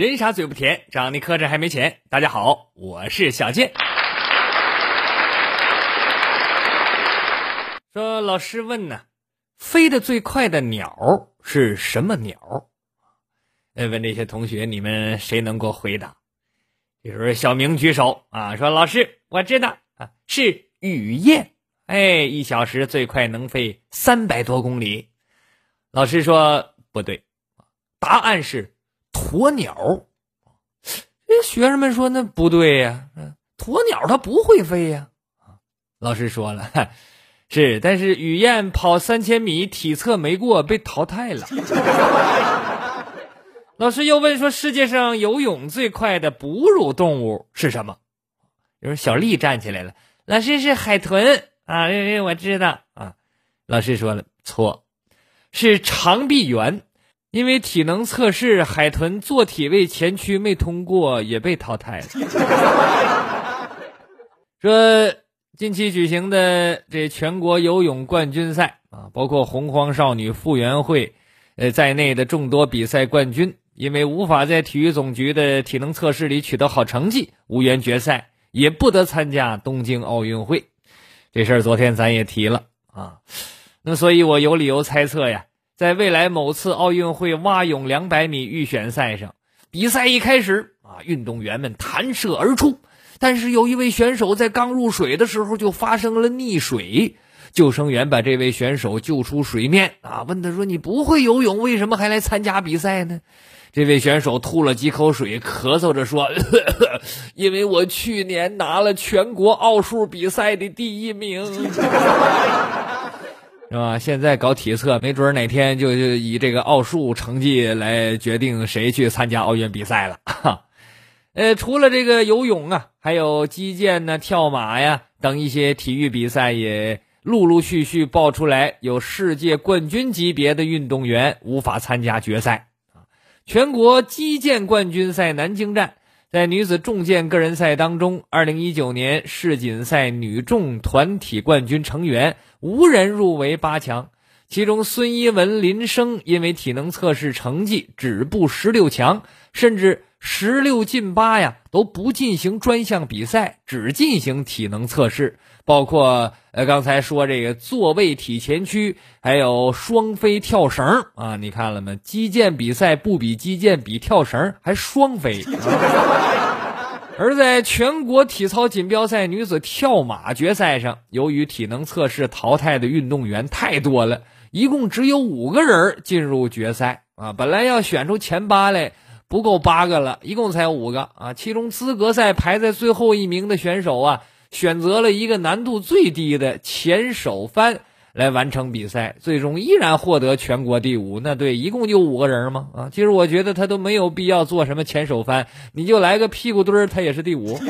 人傻嘴不甜，长得磕碜还没钱。大家好，我是小健。说老师问呢，飞得最快的鸟是什么鸟？呃，问这些同学，你们谁能够回答？这时候小明举手啊，说老师，我知道啊，是雨燕。哎，一小时最快能飞三百多公里。老师说不对，答案是。鸵鸟，这学生们说那不对呀，鸵鸟它不会飞呀。老师说了，是，但是雨燕跑三千米体测没过，被淘汰了。老师又问说，世界上游泳最快的哺乳动物是什么？有小丽站起来了，老师是海豚啊，因为我知道啊。老师说了，错，是长臂猿。因为体能测试，海豚坐体位前屈没通过，也被淘汰了。说近期举行的这全国游泳冠军赛啊，包括洪荒少女傅园慧呃在内的众多比赛冠军，因为无法在体育总局的体能测试里取得好成绩，无缘决赛，也不得参加东京奥运会。这事儿昨天咱也提了啊，那所以我有理由猜测呀。在未来某次奥运会蛙泳两百米预选赛上，比赛一开始啊，运动员们弹射而出，但是有一位选手在刚入水的时候就发生了溺水，救生员把这位选手救出水面啊，问他说：“你不会游泳，为什么还来参加比赛呢？”这位选手吐了几口水，咳嗽着说：“因为我去年拿了全国奥数比赛的第一名。” 是吧？现在搞体测，没准哪天就就以这个奥数成绩来决定谁去参加奥运比赛了。哈，呃，除了这个游泳啊，还有击剑呢、跳马呀等一些体育比赛，也陆陆续续爆出来有世界冠军级别的运动员无法参加决赛。啊，全国击剑冠军赛南京站。在女子重剑个人赛当中，二零一九年世锦赛女重团体冠军成员无人入围八强，其中孙一文、林生因为体能测试成绩止步十六强，甚至十六进八呀都不进行专项比赛，只进行体能测试。包括呃刚才说这个坐位体前屈，还有双飞跳绳啊，你看了吗？击剑比赛不比击剑，比跳绳还双飞。而在全国体操锦标赛女子跳马决赛上，由于体能测试淘汰的运动员太多了，一共只有五个人进入决赛啊。本来要选出前八来，不够八个了，一共才五个啊。其中资格赛排在最后一名的选手啊。选择了一个难度最低的前手翻来完成比赛，最终依然获得全国第五。那对，一共就五个人吗？啊，其实我觉得他都没有必要做什么前手翻，你就来个屁股墩儿，他也是第五。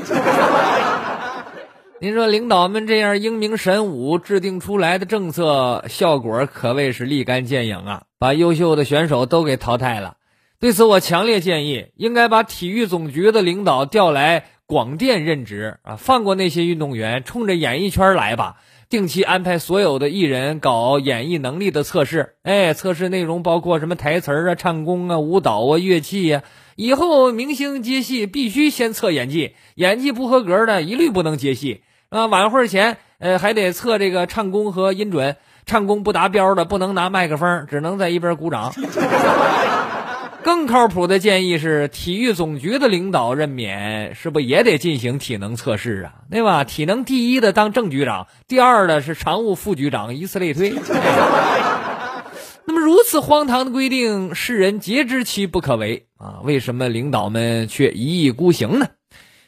您说领导们这样英明神武制定出来的政策，效果可谓是立竿见影啊，把优秀的选手都给淘汰了。对此，我强烈建议，应该把体育总局的领导调来。广电任职啊，放过那些运动员，冲着演艺圈来吧！定期安排所有的艺人搞演绎能力的测试，哎，测试内容包括什么台词啊、唱功啊、舞蹈啊、乐器呀。以后明星接戏必须先测演技，演技不合格的一律不能接戏啊。晚会前，呃，还得测这个唱功和音准，唱功不达标的不能拿麦克风，只能在一边鼓掌。更靠谱的建议是，体育总局的领导任免是不也得进行体能测试啊？对吧？体能第一的当正局长，第二的是常务副局长，以此类推。那么如此荒唐的规定，世人皆知其不可为啊！为什么领导们却一意孤行呢？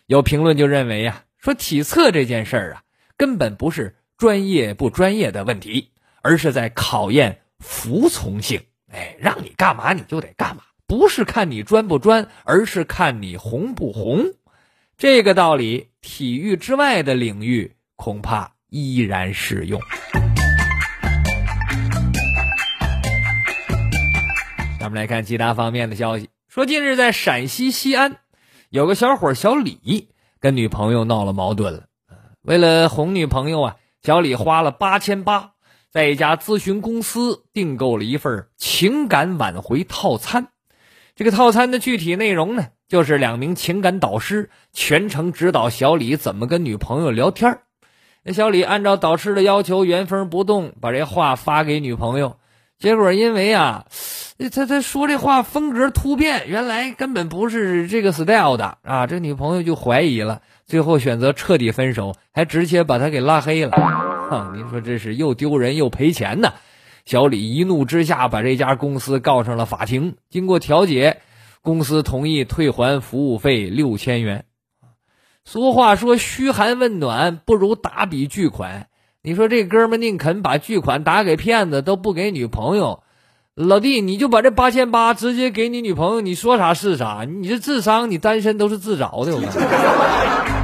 有评论就认为呀，说体测这件事儿啊，根本不是专业不专业的问题，而是在考验服从性。哎，让你干嘛你就得干嘛，不是看你专不专，而是看你红不红。这个道理，体育之外的领域恐怕依然适用。咱们来看其他方面的消息。说近日在陕西西安，有个小伙小李跟女朋友闹了矛盾了。为了哄女朋友啊，小李花了八千八，在一家咨询公司订购了一份情感挽回套餐。这个套餐的具体内容呢，就是两名情感导师全程指导小李怎么跟女朋友聊天那小李按照导师的要求原封不动把这话发给女朋友，结果因为啊。他他说这话风格突变，原来根本不是这个 style 的啊！这女朋友就怀疑了，最后选择彻底分手，还直接把他给拉黑了。哼，您说这是又丢人又赔钱呢！小李一怒之下把这家公司告上了法庭。经过调解，公司同意退还服务费六千元。俗话说，嘘寒问暖不如打笔巨款。你说这哥们宁肯把巨款打给骗子，都不给女朋友。老弟，你就把这八千八直接给你女朋友，你说啥是啥。你这智商，你单身都是自找的。我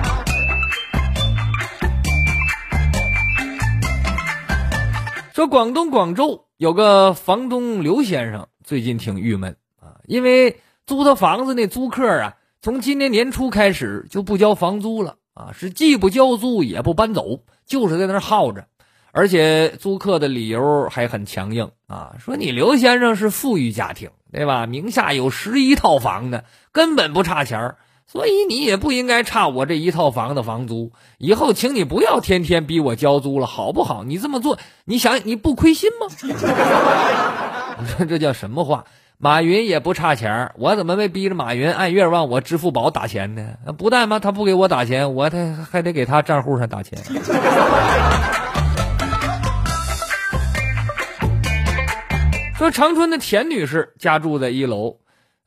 说广东广州有个房东刘先生，最近挺郁闷啊，因为租他房子那租客啊，从今年年初开始就不交房租了啊，是既不交租也不搬走，就是在那耗着。而且租客的理由还很强硬啊，说你刘先生是富裕家庭，对吧？名下有十一套房呢，根本不差钱所以你也不应该差我这一套房的房租。以后请你不要天天逼我交租了，好不好？你这么做，你想你不亏心吗？你 说这叫什么话？马云也不差钱我怎么没逼着马云按月往我支付宝打钱呢？不但嘛？他不给我打钱，我他还得给他账户上打钱。说长春的田女士家住在一楼，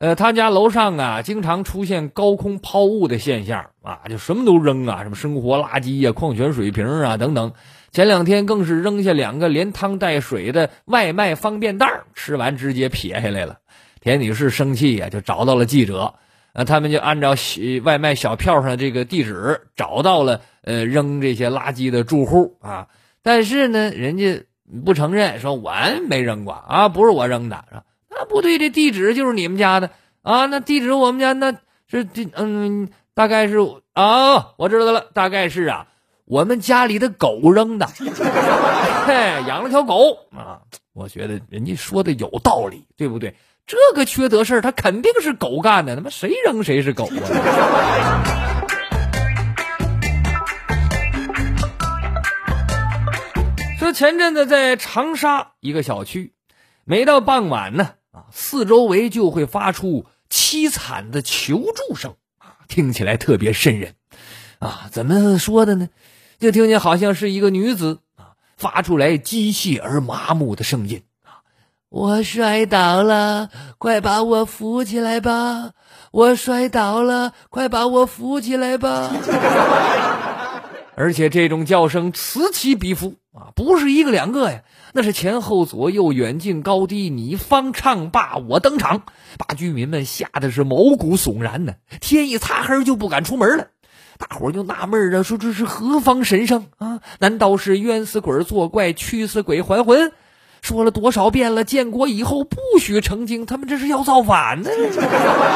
呃，他家楼上啊，经常出现高空抛物的现象啊，就什么都扔啊，什么生活垃圾呀、矿泉水瓶啊等等。前两天更是扔下两个连汤带水的外卖方便袋，吃完直接撇下来了。田女士生气呀，就找到了记者，啊，他们就按照外卖小票上这个地址找到了呃扔这些垃圾的住户啊，但是呢，人家。不承认，说我没扔过啊，不是我扔的，那不对，这地址就是你们家的啊，那地址我们家那是这嗯，大概是啊，我知道了，大概是啊，我们家里的狗扔的，嘿，养了条狗啊，我觉得人家说的有道理，对不对？这个缺德事儿，他肯定是狗干的，他妈谁扔谁是狗啊？说前阵子在长沙一个小区，每到傍晚呢，啊，四周围就会发出凄惨的求助声，啊，听起来特别瘆人，啊，怎么说的呢？就听见好像是一个女子啊，发出来机械而麻木的声音，啊，我摔倒了，快把我扶起来吧！我摔倒了，快把我扶起来吧！而且这种叫声此起彼伏啊，不是一个两个呀，那是前后左右、远近高低，你方唱罢我登场，把居民们吓得是毛骨悚然呢。天一擦黑就不敢出门了，大伙就纳闷啊，说这是何方神圣啊？难道是冤死鬼作怪、驱死鬼还魂？说了多少遍了，建国以后不许成精，他们这是要造反呢？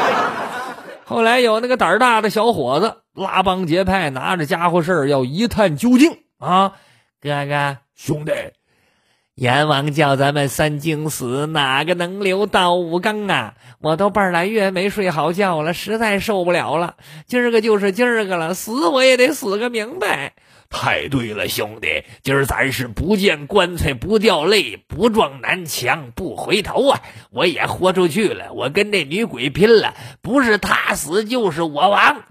后来有那个胆儿大的小伙子拉帮结派，拿着家伙事儿要一探究竟啊！哥哥兄弟，阎王叫咱们三更死，哪个能留到五更啊？我都半来月没睡好觉了，实在受不了了。今儿个就是今儿个了，死我也得死个明白。太对了，兄弟，今儿咱是不见棺材不掉泪，不撞南墙不回头啊！我也豁出去了，我跟这女鬼拼了，不是她死就是我亡。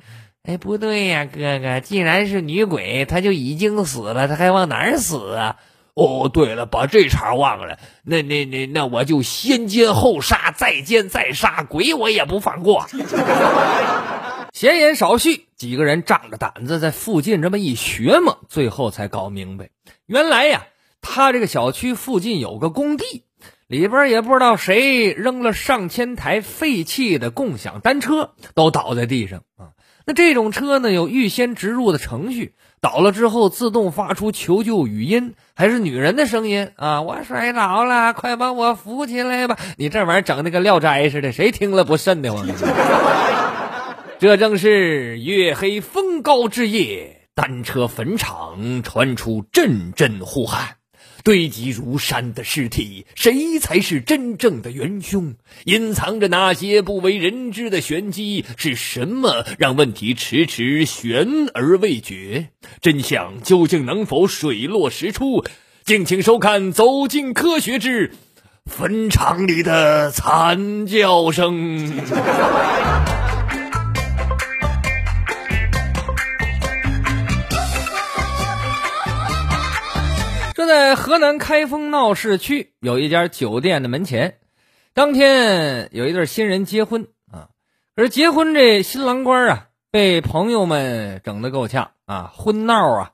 哎，不对呀，哥哥，既然是女鬼，她就已经死了，她还往哪儿死啊？哦，对了，把这茬忘了，那那那那我就先奸后杀，再奸再杀，鬼我也不放过。闲言少叙，几个人仗着胆子在附近这么一学嘛，最后才搞明白，原来呀，他这个小区附近有个工地，里边也不知道谁扔了上千台废弃的共享单车，都倒在地上啊。那这种车呢，有预先植入的程序，倒了之后自动发出求救语音，还是女人的声音啊！我摔倒了，快把我扶起来吧！你这玩意儿整的跟聊斋似的，谁听了不瘆得慌？这正是月黑风高之夜，单车坟场传出阵阵呼喊，堆积如山的尸体，谁才是真正的元凶？隐藏着那些不为人知的玄机，是什么让问题迟迟悬而未决？真相究竟能否水落石出？敬请收看《走进科学之坟场里的惨叫声》。在河南开封闹市区有一家酒店的门前，当天有一对新人结婚啊，而结婚这新郎官啊，被朋友们整得够呛啊，婚闹啊，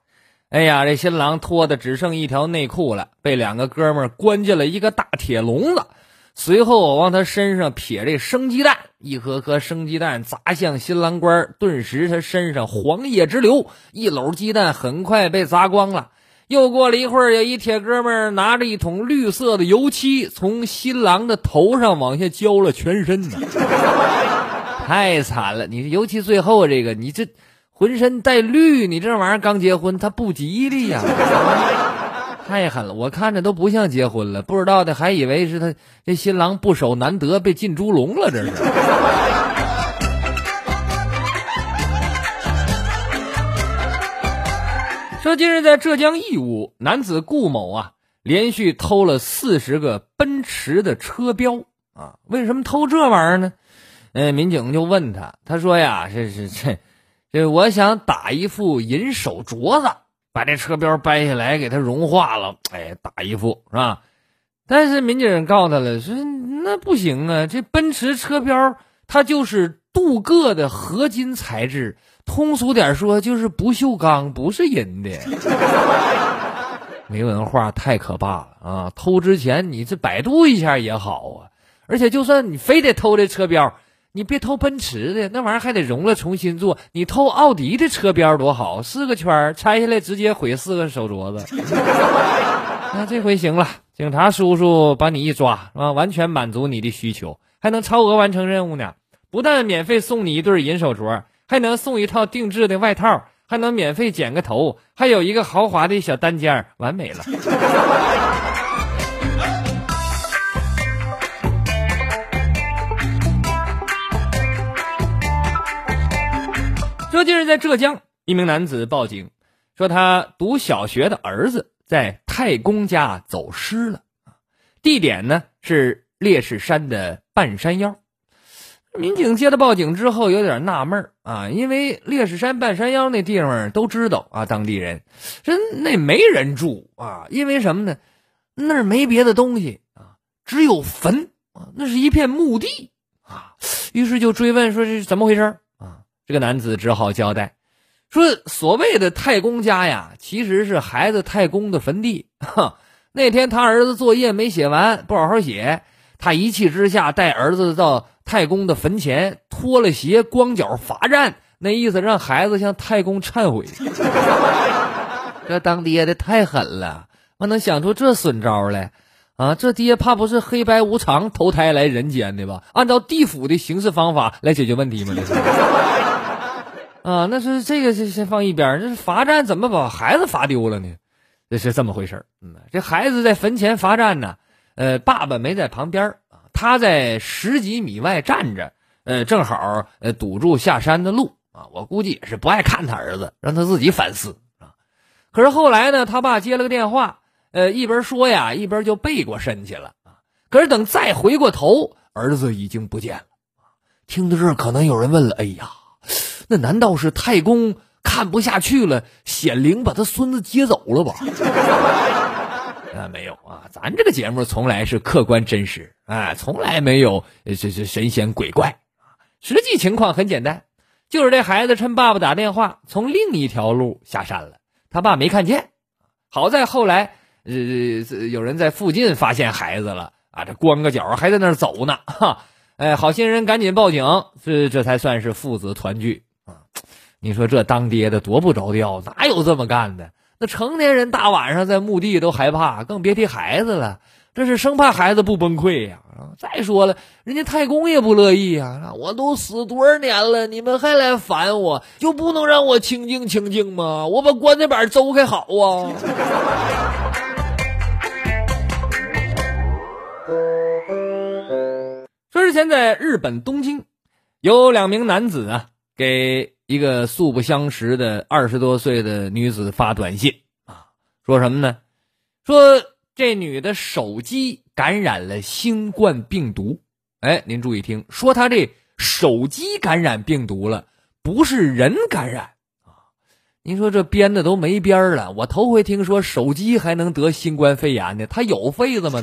哎呀，这新郎脱的只剩一条内裤了，被两个哥们关进了一个大铁笼子，随后往他身上撇这生鸡蛋，一颗颗生鸡蛋砸向新郎官，顿时他身上黄液直流，一篓鸡蛋很快被砸光了。又过了一会儿，有一铁哥们拿着一桶绿色的油漆，从新郎的头上往下浇了全身呢，太惨了！你尤其最后这个，你这浑身带绿，你这玩意儿刚结婚，他不吉利呀，太狠了！我看着都不像结婚了，不知道的还以为是他这新郎不守难得被进猪笼了，这是。说近日在浙江义乌，男子顾某啊，连续偷了四十个奔驰的车标啊，为什么偷这玩意儿呢？呃，民警就问他，他说呀，这是这这，我想打一副银手镯子，把这车标掰下来给它融化了，哎，打一副是吧？但是民警告诉他了，说那不行啊，这奔驰车标它就是镀铬的合金材质。通俗点说，就是不锈钢，不是银的。没文化太可怕了啊！偷之前你这百度一下也好啊。而且就算你非得偷这车标，你别偷奔驰的，那玩意儿还得融了重新做。你偷奥迪的车标多好，四个圈拆下来直接毁四个手镯子。那这回行了，警察叔叔把你一抓啊，完全满足你的需求，还能超额完成任务呢。不但免费送你一对银手镯。还能送一套定制的外套，还能免费剪个头，还有一个豪华的小单间，完美了。这近日在浙江，一名男子报警说，他读小学的儿子在太公家走失了，地点呢是烈士山的半山腰。民警接到报警之后，有点纳闷啊，因为烈士山半山腰那地方都知道啊，当地人真那没人住啊，因为什么呢？那儿没别的东西啊，只有坟啊，那是一片墓地啊。于是就追问说这是怎么回事啊？这个男子只好交代说，所谓的太公家呀，其实是孩子太公的坟地。哈，那天他儿子作业没写完，不好好写，他一气之下带儿子到。太公的坟前脱了鞋，光脚罚站，那意思让孩子向太公忏悔。这当爹的太狠了，我能想出这损招来啊！这爹怕不是黑白无常投胎来人间的吧？按照地府的行事方法来解决问题吗？这是 啊，那是这个先先放一边，这是罚站怎么把孩子罚丢了呢？这是这么回事嗯，这孩子在坟前罚站呢，呃，爸爸没在旁边他在十几米外站着，呃，正好呃堵住下山的路啊。我估计也是不爱看他儿子，让他自己反思啊。可是后来呢，他爸接了个电话，呃，一边说呀，一边就背过身去了啊。可是等再回过头，儿子已经不见了。听到这儿，可能有人问了：哎呀，那难道是太公看不下去了，显灵把他孙子接走了吧？啊，没有啊，咱这个节目从来是客观真实，啊，从来没有这这神仙鬼怪啊。实际情况很简单，就是这孩子趁爸爸打电话，从另一条路下山了，他爸没看见。好在后来，呃，有人在附近发现孩子了啊，这光个脚还在那儿走呢，哈，哎，好心人赶紧报警，这这才算是父子团聚啊。你说这当爹的多不着调，哪有这么干的？那成年人大晚上在墓地都害怕，更别提孩子了。这是生怕孩子不崩溃呀！再说了，人家太公也不乐意呀！我都死多少年了，你们还来烦我，就不能让我清静清静吗？我把棺材板走开好啊！说之前在日本东京，有两名男子啊，给。一个素不相识的二十多岁的女子发短信啊，说什么呢？说这女的手机感染了新冠病毒。哎，您注意听，说她这手机感染病毒了，不是人感染啊。您说这编的都没边了。我头回听说手机还能得新冠肺炎呢，她有肺子吗？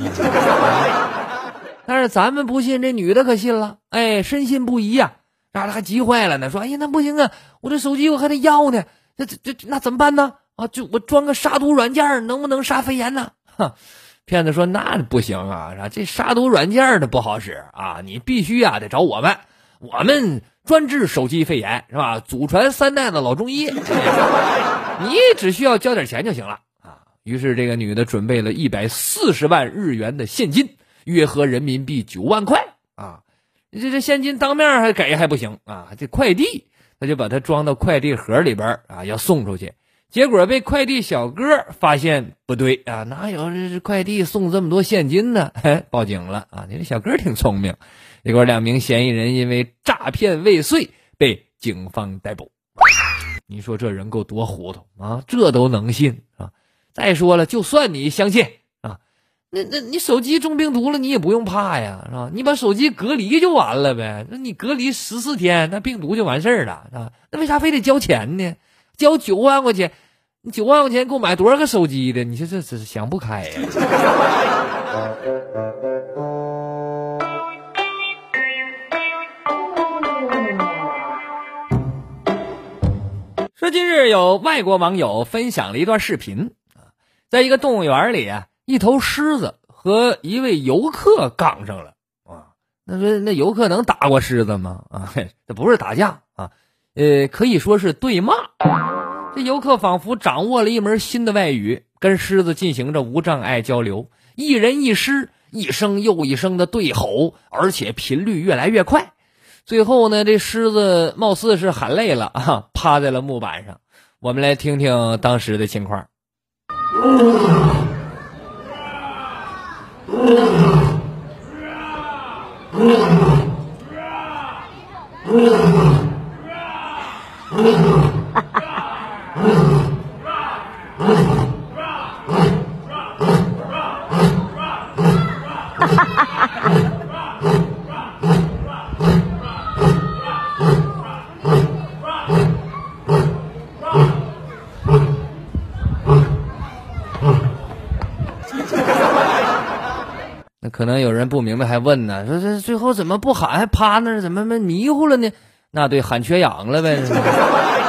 但是咱们不信，这女的可信了。哎，深信不疑呀。让他还急坏了呢，说：“哎呀，那不行啊，我这手机我还得要呢，这这这那怎么办呢？啊，就我装个杀毒软件，能不能杀肺炎呢？”哼，骗子说：“那不行啊，这杀毒软件的不好使啊，你必须啊得找我们，我们专治手机肺炎，是吧？祖传三代的老中医，你只需要交点钱就行了啊。”于是这个女的准备了一百四十万日元的现金，约合人民币九万块啊。这这现金当面还给还不行啊！这快递他就把它装到快递盒里边啊，要送出去。结果被快递小哥发现不对啊，哪有这快递送这么多现金呢？报警了啊！你这小哥挺聪明。结果两名嫌疑人因为诈骗未遂被警方逮捕。你说这人够多糊涂啊？这都能信啊？再说了，就算你相信。那那你手机中病毒了，你也不用怕呀，是吧？你把手机隔离就完了呗。那你隔离十四天，那病毒就完事儿了，是吧？那为啥非得交钱呢？交九万块钱，你九万块钱够买多少个手机的？你说这这想不开呀。说今日有外国网友分享了一段视频啊，在一个动物园里啊。一头狮子和一位游客杠上了啊！那说那游客能打过狮子吗？啊，这不是打架啊，呃，可以说是对骂。这游客仿佛掌握了一门新的外语，跟狮子进行着无障碍交流。一人一狮，一声又一声的对吼，而且频率越来越快。最后呢，这狮子貌似是喊累了啊，趴在了木板上。我们来听听当时的情况。可可能有人不明白，还问呢，说这最后怎么不喊，还趴那儿，怎么么迷糊了呢？那对，喊缺氧了呗。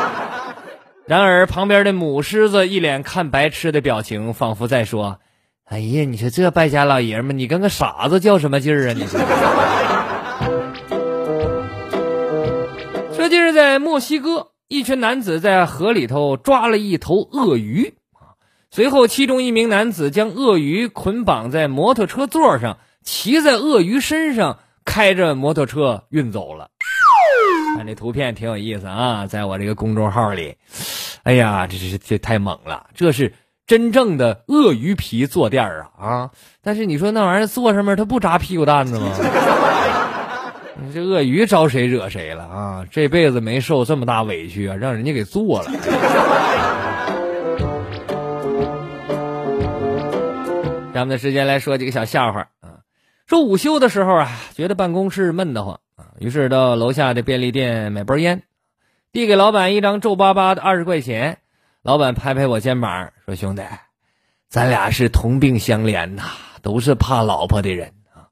然而旁边的母狮子一脸看白痴的表情，仿佛在说：“哎呀，你说这败家老爷们，你跟个傻子较什么劲儿啊？你。”说近日在墨西哥，一群男子在河里头抓了一头鳄鱼。随后，其中一名男子将鳄鱼捆绑在摩托车座上，骑在鳄鱼身上，开着摩托车运走了。看这图片挺有意思啊，在我这个公众号里，哎呀，这这这太猛了！这是真正的鳄鱼皮坐垫啊啊！但是你说那玩意儿坐上面，它不扎屁股蛋子吗？你 这鳄鱼招谁惹谁了啊？这辈子没受这么大委屈啊，让人家给做了。咱们的时间来说几个小笑话。说午休的时候啊，觉得办公室闷得慌啊，于是到楼下的便利店买包烟，递给老板一张皱巴巴的二十块钱。老板拍拍我肩膀说：“兄弟，咱俩是同病相怜呐，都是怕老婆的人啊。”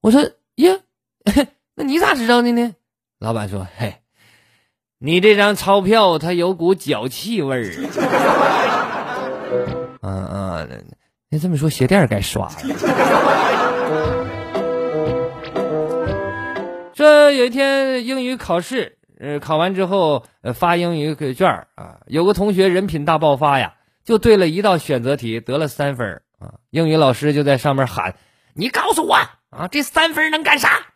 我说：“呀，那你咋知道的呢？”老板说：“嘿，你这张钞票它有股脚气味儿。嗯嗯，那这么说鞋垫该刷了。这有一天英语考试，呃，考完之后呃发英语卷儿啊，有个同学人品大爆发呀，就对了一道选择题得了三分啊，英语老师就在上面喊：“你告诉我啊，这三分能干啥？”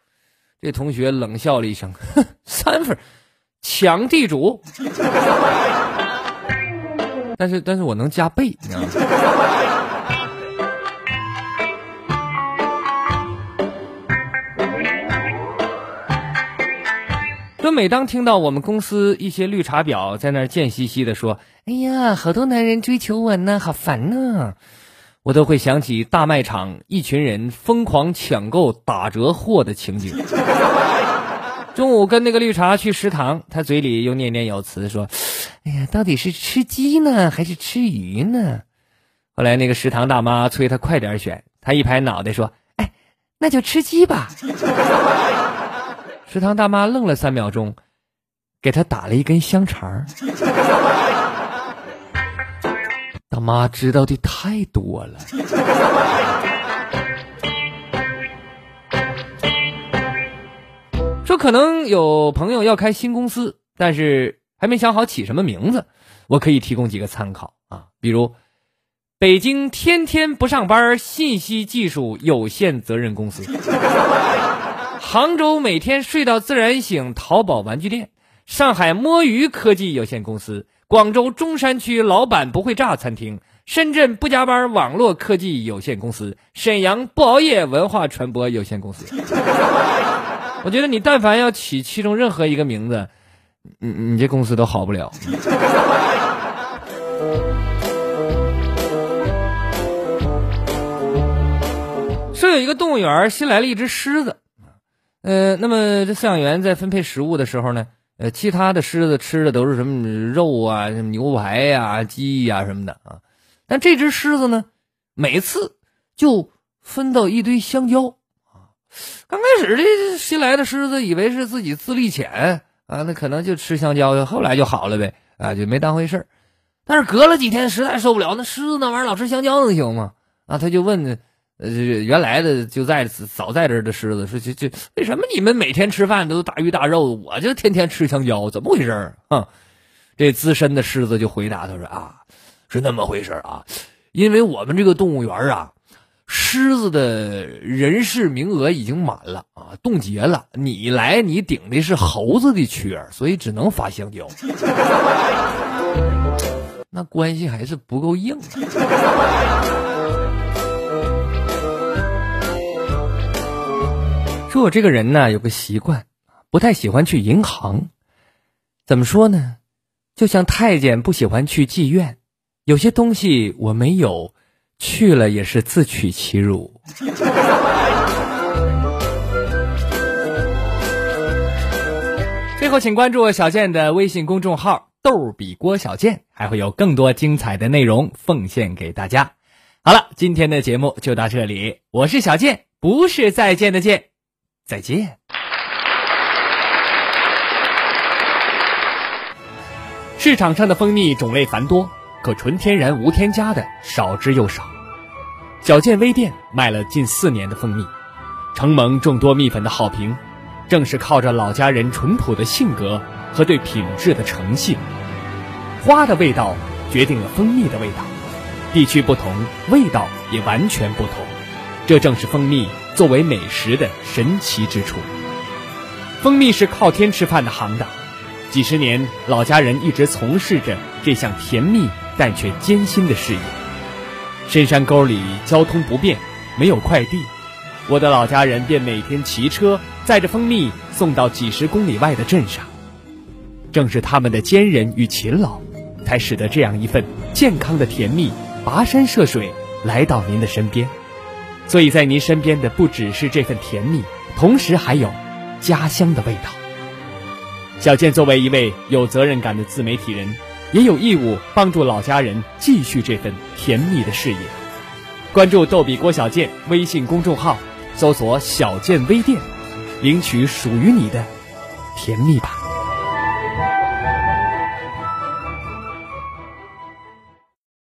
这同学冷笑了一声：“哼，三分，抢地主。”但是，但是我能加倍，你知道吗？说每当听到我们公司一些绿茶婊在那儿贱兮兮的说：“哎呀，好多男人追求我呢，好烦呢。”我都会想起大卖场一群人疯狂抢购打折货的情景。中午跟那个绿茶去食堂，他嘴里又念念有词说：“哎呀，到底是吃鸡呢，还是吃鱼呢？”后来那个食堂大妈催他快点选，他一拍脑袋说：“哎，那就吃鸡吧。”食堂大妈愣了三秒钟，给他打了一根香肠。大妈知道的太多了。说可能有朋友要开新公司，但是还没想好起什么名字，我可以提供几个参考啊，比如北京天天不上班信息技术有限责任公司。杭州每天睡到自然醒，淘宝玩具店；上海摸鱼科技有限公司；广州中山区老板不会炸餐厅；深圳不加班网络科技有限公司；沈阳不熬夜文化传播有限公司。我觉得你但凡要起其中任何一个名字，你你这公司都好不了。说有一个动物园新来了一只狮子。呃，那么这饲养员在分配食物的时候呢，呃，其他的狮子吃的都是什么肉啊，什么牛排呀、鸡呀什么的啊，但这只狮子呢，每次就分到一堆香蕉啊。刚开始这新来的狮子以为是自己自力浅啊，那可能就吃香蕉，后来就好了呗啊，就没当回事但是隔了几天，实在受不了，那狮子那玩意儿老吃香蕉能行吗？啊，他就问。呃，原来的就在早在这的狮子说：“这这为什么你们每天吃饭都大鱼大肉，我就天天吃香蕉，怎么回事儿？”啊，这资深的狮子就回答他说：“啊，是那么回事啊，因为我们这个动物园啊，狮子的人事名额已经满了啊，冻结了。你来，你顶的是猴子的缺，所以只能发香蕉。那关系还是不够硬。”说我这个人呢，有个习惯，不太喜欢去银行。怎么说呢？就像太监不喜欢去妓院，有些东西我没有，去了也是自取其辱。最后，请关注小健的微信公众号“逗比郭小健”，还会有更多精彩的内容奉献给大家。好了，今天的节目就到这里，我是小健，不是再见的见。再见。市场上的蜂蜜种类繁多，可纯天然无添加的少之又少。小健微店卖了近四年的蜂蜜，承蒙众多蜜粉的好评，正是靠着老家人淳朴的性格和对品质的诚信。花的味道决定了蜂蜜的味道，地区不同，味道也完全不同。这正是蜂蜜。作为美食的神奇之处，蜂蜜是靠天吃饭的行当，几十年老家人一直从事着这项甜蜜但却艰辛的事业。深山沟里交通不便，没有快递，我的老家人便每天骑车载着蜂蜜送到几十公里外的镇上。正是他们的坚韧与勤劳，才使得这样一份健康的甜蜜跋山涉水来到您的身边。所以在您身边的不只是这份甜蜜，同时还有家乡的味道。小健作为一位有责任感的自媒体人，也有义务帮助老家人继续这份甜蜜的事业。关注“逗比郭小健”微信公众号，搜索“小健微店”，领取属于你的甜蜜吧。